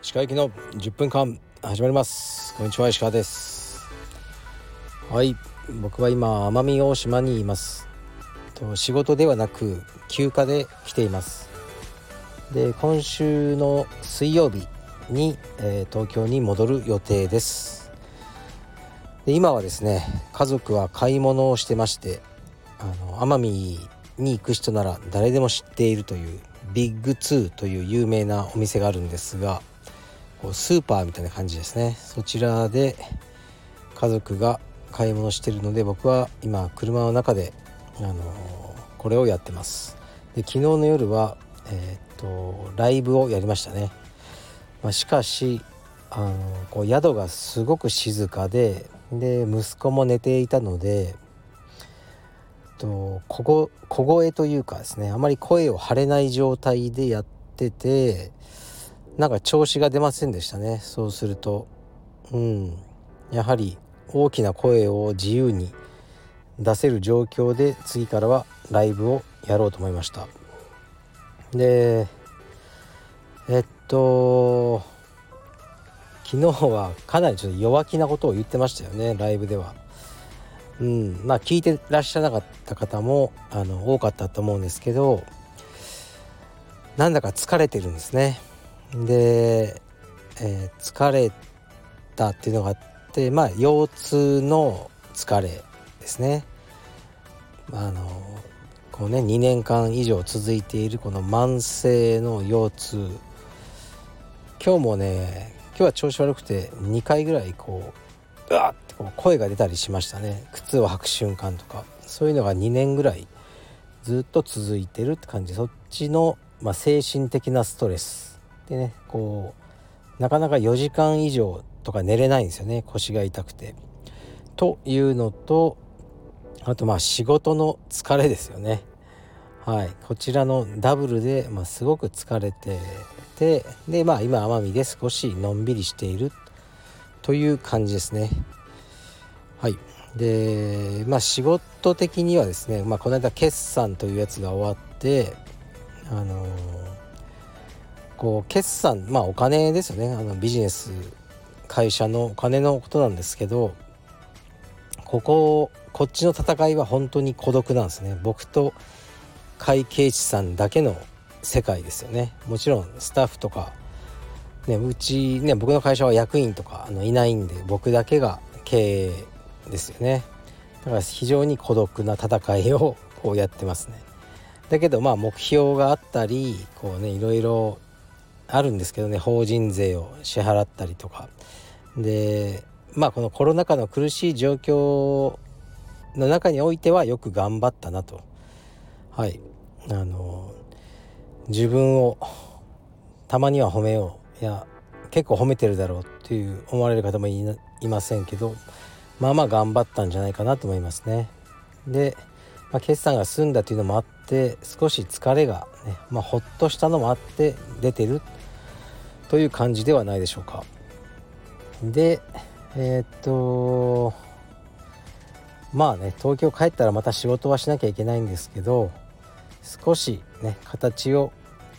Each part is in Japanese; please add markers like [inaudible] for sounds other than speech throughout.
石川行きの10分間始まります。こんにちは石川です。はい僕は今奄美大島にいます。と仕事ではなく休暇で来ています。で今週の水曜日に、えー、東京に戻る予定です。で今はですね家族は買い物をしてましてあの奄美に行く人なら誰でも知っているというビッグ2という有名なお店があるんですがこうスーパーみたいな感じですね。そちらで家族が買い物してるので僕は今車の中で、あのこれをやってます。で昨日の夜は、えー、っとライブをやりましたね、まあ、しかしあのこう宿がすごく静かでで息子も寝ていたのでと小声というかですねあまり声を張れない状態でやっててなんか調子が出ませんでしたね。そうすると。うん。やはり大きな声を自由に出せる状況で次からはライブをやろうと思いました。でえっと昨日はかなりちょっと弱気なことを言ってましたよねライブでは。うん。まあ聞いてらっしゃらなかった方もあの多かったと思うんですけどなんだか疲れてるんですね。で、えー、疲れたっていうのがあってまあ腰痛の疲れですね。あのこうね2年間以上続いているこの慢性の腰痛。今日もね今日は調子悪くて2回ぐらいこううわっこう声が出たりしましたね靴を履く瞬間とかそういうのが2年ぐらいずっと続いてるって感じそっちの、まあ、精神的なストレスでねこうなかなか4時間以上とか寝れないんですよね腰が痛くて。というのとあとまあ仕事の疲れですよね。はい、こちらのダブルで、まあ、すごく疲れててでまあ今奄美で少しのんびりしているという感じですね。はい。でまあ仕事的にはですね、まあ、この間決算というやつが終わってあのこう決算まあお金ですよね。あのビジネス会社のお金のことなんですけどこここっちの戦いは本当に孤独なんですね。僕と会計士さんだけの世界ですよね。もちろんスタッフとかねうちね僕の会社は役員とかあのいないんで僕だけが経営ですよね。だから非常に孤独な戦いをこうやってますね。だけどまあ目標があったりこうねいろいろあるんですけどね法人税を支払ったりとか。でまあこのコロナ禍の苦しい状況の中においてはよく頑張ったなと。はい。あの自分をたまには褒めよう。いや結構褒めてるだろうっていう思われる方もいませんけど。まあまあ頑張ったんじゃないかなと思いますね。で、まあ、決算が済んだというのもあって少し疲れがね、まあ、ほっとしたのもあって出てるという感じではないでしょうか。でえー、っとまあね東京帰ったらまた仕事はしなきゃいけないんですけど少しね形を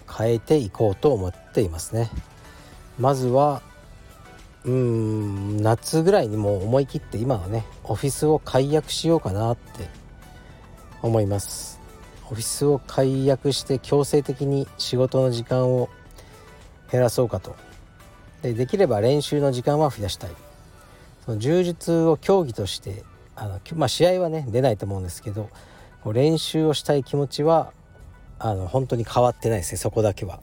変えていこうと思っていますね。まずはうん夏ぐらいにもう思い切って今はねオフィスを解約しようかなって思います。オフィスを解約して強制的に仕事の時間を減らそうかと。でできれば練習の時間は増やしたい。その充実を競技としてあの、まあ、試合はね出ないと思うんですけど練習をしたい気持ちはあの本当に変わってないですねそこだけは。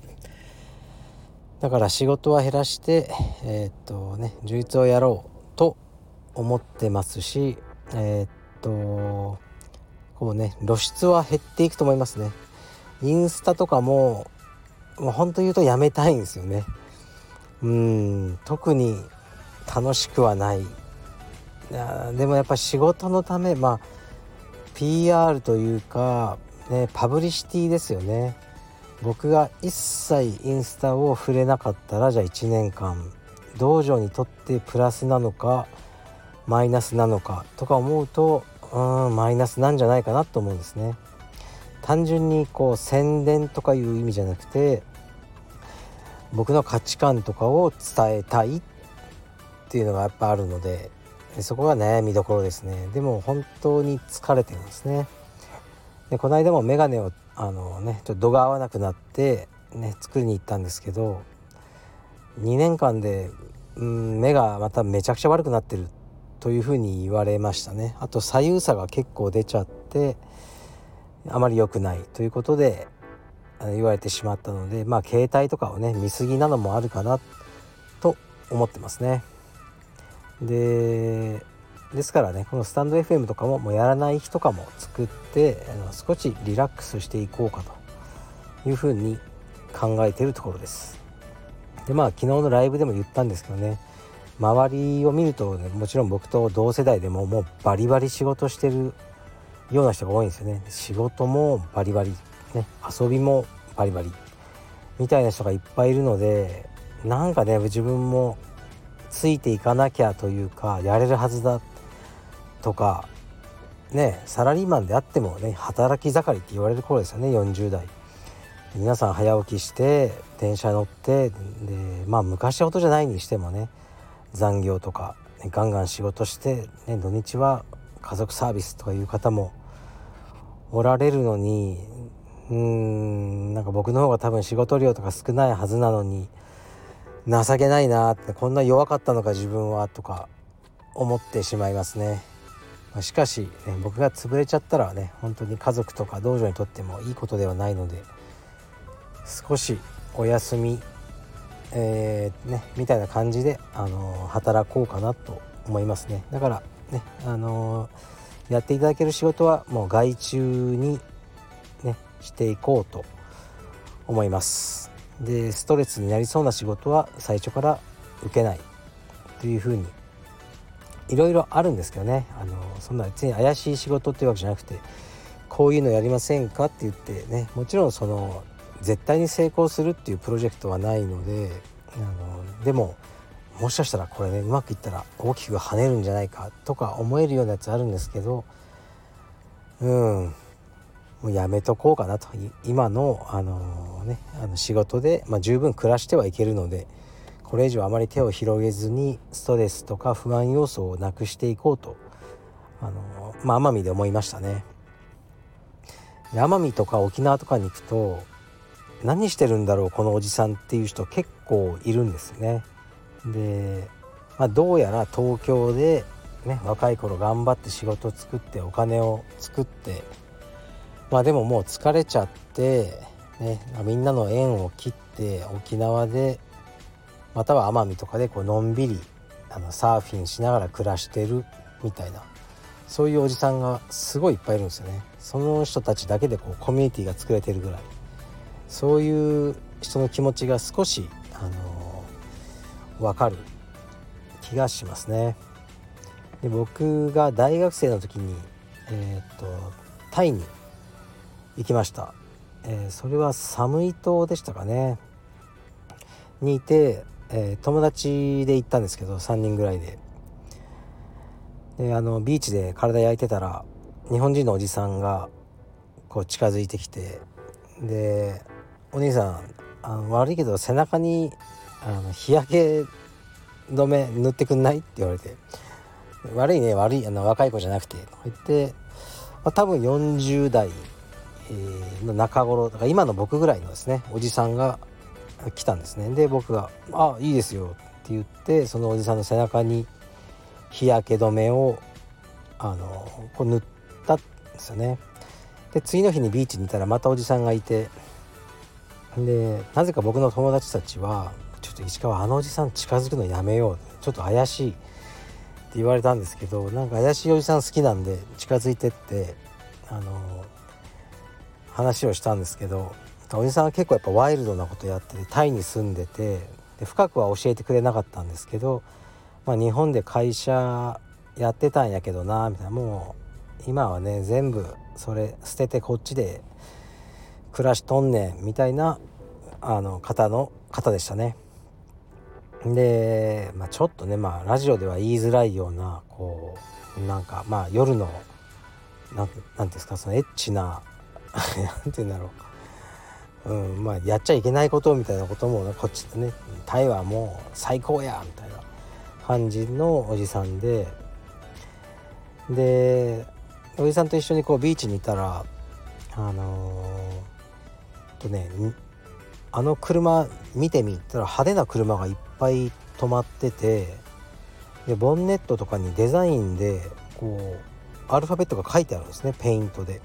だから仕事は減らしてえー、っとね充実をやろうと思ってますしえー、っとこうね露出は減っていくと思いますね。インスタとかももう本当言うとやめたいんですよね。うん特に楽しくはない。でもやっぱ仕事のためまあ PR というか、ね、パブリシティですよね。僕が一切インスタを触れなかったらじゃあ1年間道場にとってプラスなのかマイナスなのかとか思うとうんマイナスなんじゃないかなと思うんですね。単純にこう宣伝とかいう意味じゃなくて僕の価値観とかを伝えたいっていうのがやっぱあるのでそこが悩みどころですねでも本当に疲れてるんですねでこの間も眼鏡をあのねちょっと度が合わなくなってね作りに行ったんですけど2年間で、うん、目がまためちゃくちゃ悪くなってるというふうに言われましたね。あと左右差が結構出ちゃってあまり良くないということで言われてしまったのでまあ携帯とかをね見過ぎなのもあるかなと思ってますね。でですからねこのスタンド FM とかももうやらない日とかも作ってあの少しリラックスしていこうかというふうに考えてるところです。でまあ昨日のライブでも言ったんですけどね周りを見ると、ね、もちろん僕と同世代でももうバリバリ仕事してるような人が多いんですよね。仕事もバリバリ、ね、遊びもバリバリみたいな人がいっぱいいるのでなんかね自分もついていかなきゃというかやれるはずだとかねサラリーマンであってもね働き盛りって言われる頃ですよね40代皆さん早起きして電車乗ってでまあ昔ほどじゃないにしてもね残業とか、ね、ガンガン仕事して、ね、土日は家族サービスとかいう方もおられるのにうんなんか僕の方が多分仕事量とか少ないはずなのに情けないなってこんな弱かったのか自分はとか思ってしまいますね。しかし、ね、僕が潰れちゃったらね本当に家族とか道場にとってもいいことではないので少しお休み、えー、ね、みたいな感じで、あの働こうかなと思いますね。だからね、あのやっていただける仕事はもう外注にねしていこうと思います。でストレスになりそうな仕事は最初から受けないというふうにいろいろあるんですけどね。あのそんな別に怪しい仕事っていうわけじゃなくてこういうのやりませんかって言ってねもちろんその絶対に成功するっていうプロジェクトはないのであのでももしかしたらこれねうまくいったら大きく跳ねるんじゃないかとか思えるようなやつあるんですけどうん。もうやめとこうかなと。今のあのねあの仕事で、まあ、十分暮らしてはいけるのでこれ以上あまり手を広げずにストレスとか不安要素をなくしていこうとあのまあ奄美で思いましたね。奄美とか沖縄とかに行くと何してるんだろうこのおじさんっていう人結構いるんですね。で、まあ、どうやら東京で、ね、若い頃頑張って仕事を作ってお金を作ってまあでももう疲れちゃって、ね、みんなの縁を切って沖縄でまたは奄美とかでこうのんびりあのサーフィンしながら暮らしてるみたいなそういうおじさんがすごいいっぱいいるんですよね。その人たちだけでこうコミュニティが作れてるぐらいそういう人の気持ちが少しあの分かる気がしますね。で僕が大学生の時に、えー、っとタイに行きました、えー、それは寒い島でしたかねにいて、えー、友達で行ったんですけど3人ぐらいで。であのビーチで体焼いてたら日本人のおじさんがこう近づいてきてで「お兄さんあの悪いけど背中にあの日焼け止め塗ってくんない?」って言われて「悪いね悪いあの若い子じゃなくて」と言って、まあ、多分40代、えの中頃だから今の僕ぐらいのですねおじさんが来たんですね。で僕が「あいいですよ」って言ってそのおじさんの背中に日焼け止めをあのこう塗ったんですよね。で次の日にビーチにいたらまたおじさんがいてでなぜか僕の友達たちはちょっと石川あのおじさん近づくのやめよう。ちょっと怪しい。って言われたんですけどなんか怪しいおじさん好きなんで近づいてってあの話をしたんですけどおじさんは結構やっぱワイルドなことやっててタイに住んでてで深くは教えてくれなかったんですけど、まあ、日本で会社やってたんやけどなみたいなもう今はね全部それ捨ててこっちで暮らしとんねんみたいなあの方の方でしたね。で、まあ、ちょっとね、まあ、ラジオでは言いづらいようなこうなんかまあ夜の何て言うんですかそのエッチな [laughs] 何て言うんだろう、うん、まあやっちゃいけないことみたいなこともこっちでねタイはもう最高やみたいな感じのおじさんででおじさんと一緒にこうビーチにいたらあのー、とねあの車見てみたら派手な車がいっぱい止まっててでボンネットとかにデザインでこうアルファベットが書いてあるんですねペイントで。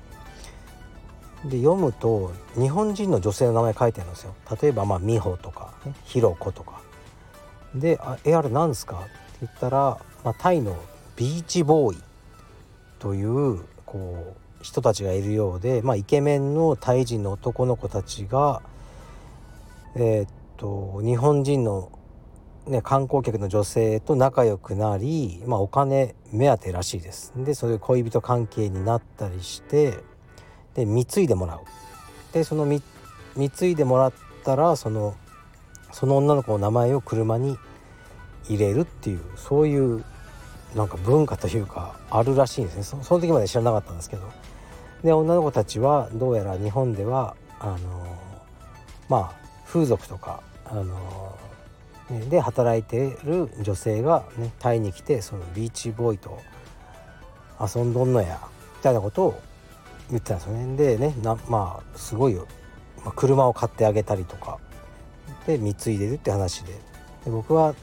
で読むと日本人の女性の名前書いてあるんですよ。例えばまあ美穂とか、ね、ひろ子とか。で「あえあれ何ですか?」って言ったら、まあ、タイのビーチボーイというこう人たちがいるようで、まあ、イケメンのタイ人の男の子たちが、えー、っと日本人のね、観光客の女性と仲良くなり、まあ、お金目当てらしいですでそういう恋人関係になったりしてで貢いでもらう。でその貢いでもらったらそのその女の子の名前を車に入れるっていうそういうなんか文化というかあるらしいんですね。その時まで知らなかったんですけど。で女の子たちはどうやら日本ではあのまあ風俗とかあので働いてる女性がねタイに来てそのビーチボーイと遊んどんのやみたいなことを言ってたんですよね。でねなまあすごい、まあ、車を買ってあげたりとか。で貢いでるって話で。で僕は、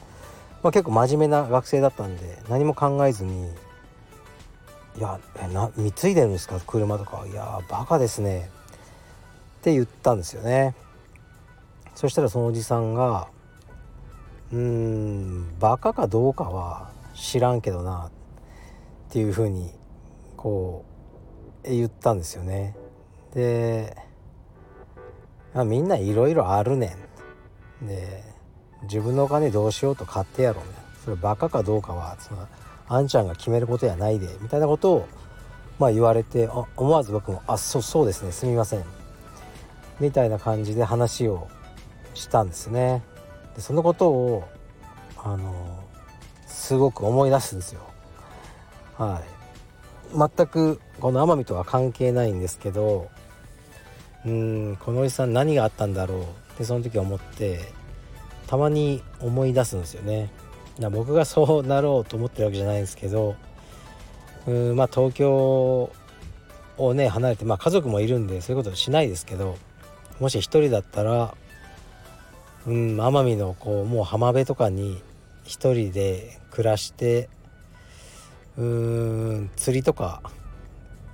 まあ、結構真面目な学生だったんで何も考えずに「いや貢いでるんですか？車とか。いやバカですね」って言ったんですよね。そしたらそのおじさんがうーんバカかどうかは知らんけどな。っていうふうにこう言ったんですよね。でまみんないろいろあるねん。で自分のお金どうしようと買ってやろうねそれバカかどうかはそのあんちゃんが決めることやないでみたいなことをまあ言われて思わず僕も「あそそうですねすみません」みたいな感じで話をしたんですね。でそのことをあのすごく思い出すんですよ。はい、全くこの奄美とは関係ないんですけどうんこのおじさん何があったんだろうってその時思ってたまに思い出すんですよね。僕がそうなろうと思ってるわけじゃないんですけどうんまあ東京をね離れてまあ家族もいるんでそういうことしないですけどもし一人だったらうん奄美のこうもう浜辺とかに一人で暮らしてうーん釣りとか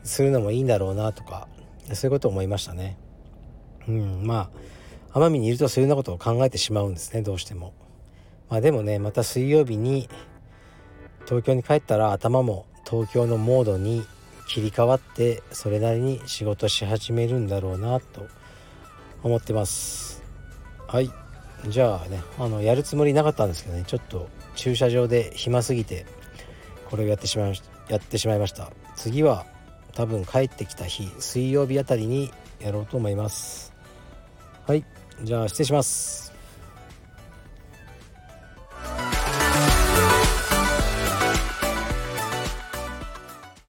するのもいいんだろうなとかそういうことを思いましたね。うんまあ奄美にいるとそういうようなことを考えてしまうんですねどうしても。まあでもねまた水曜日に東京に帰ったら頭も東京のモードに切り替わってそれなりに仕事し始めるんだろうなと思ってます。はいじゃあねあのやるつもりなかったんですけどねちょっと駐車場で暇すぎてこれをやってしまいましたやってしまいました。次は多分帰ってきた日水曜日あたりにやろうと思います。はいじゃあ失礼します。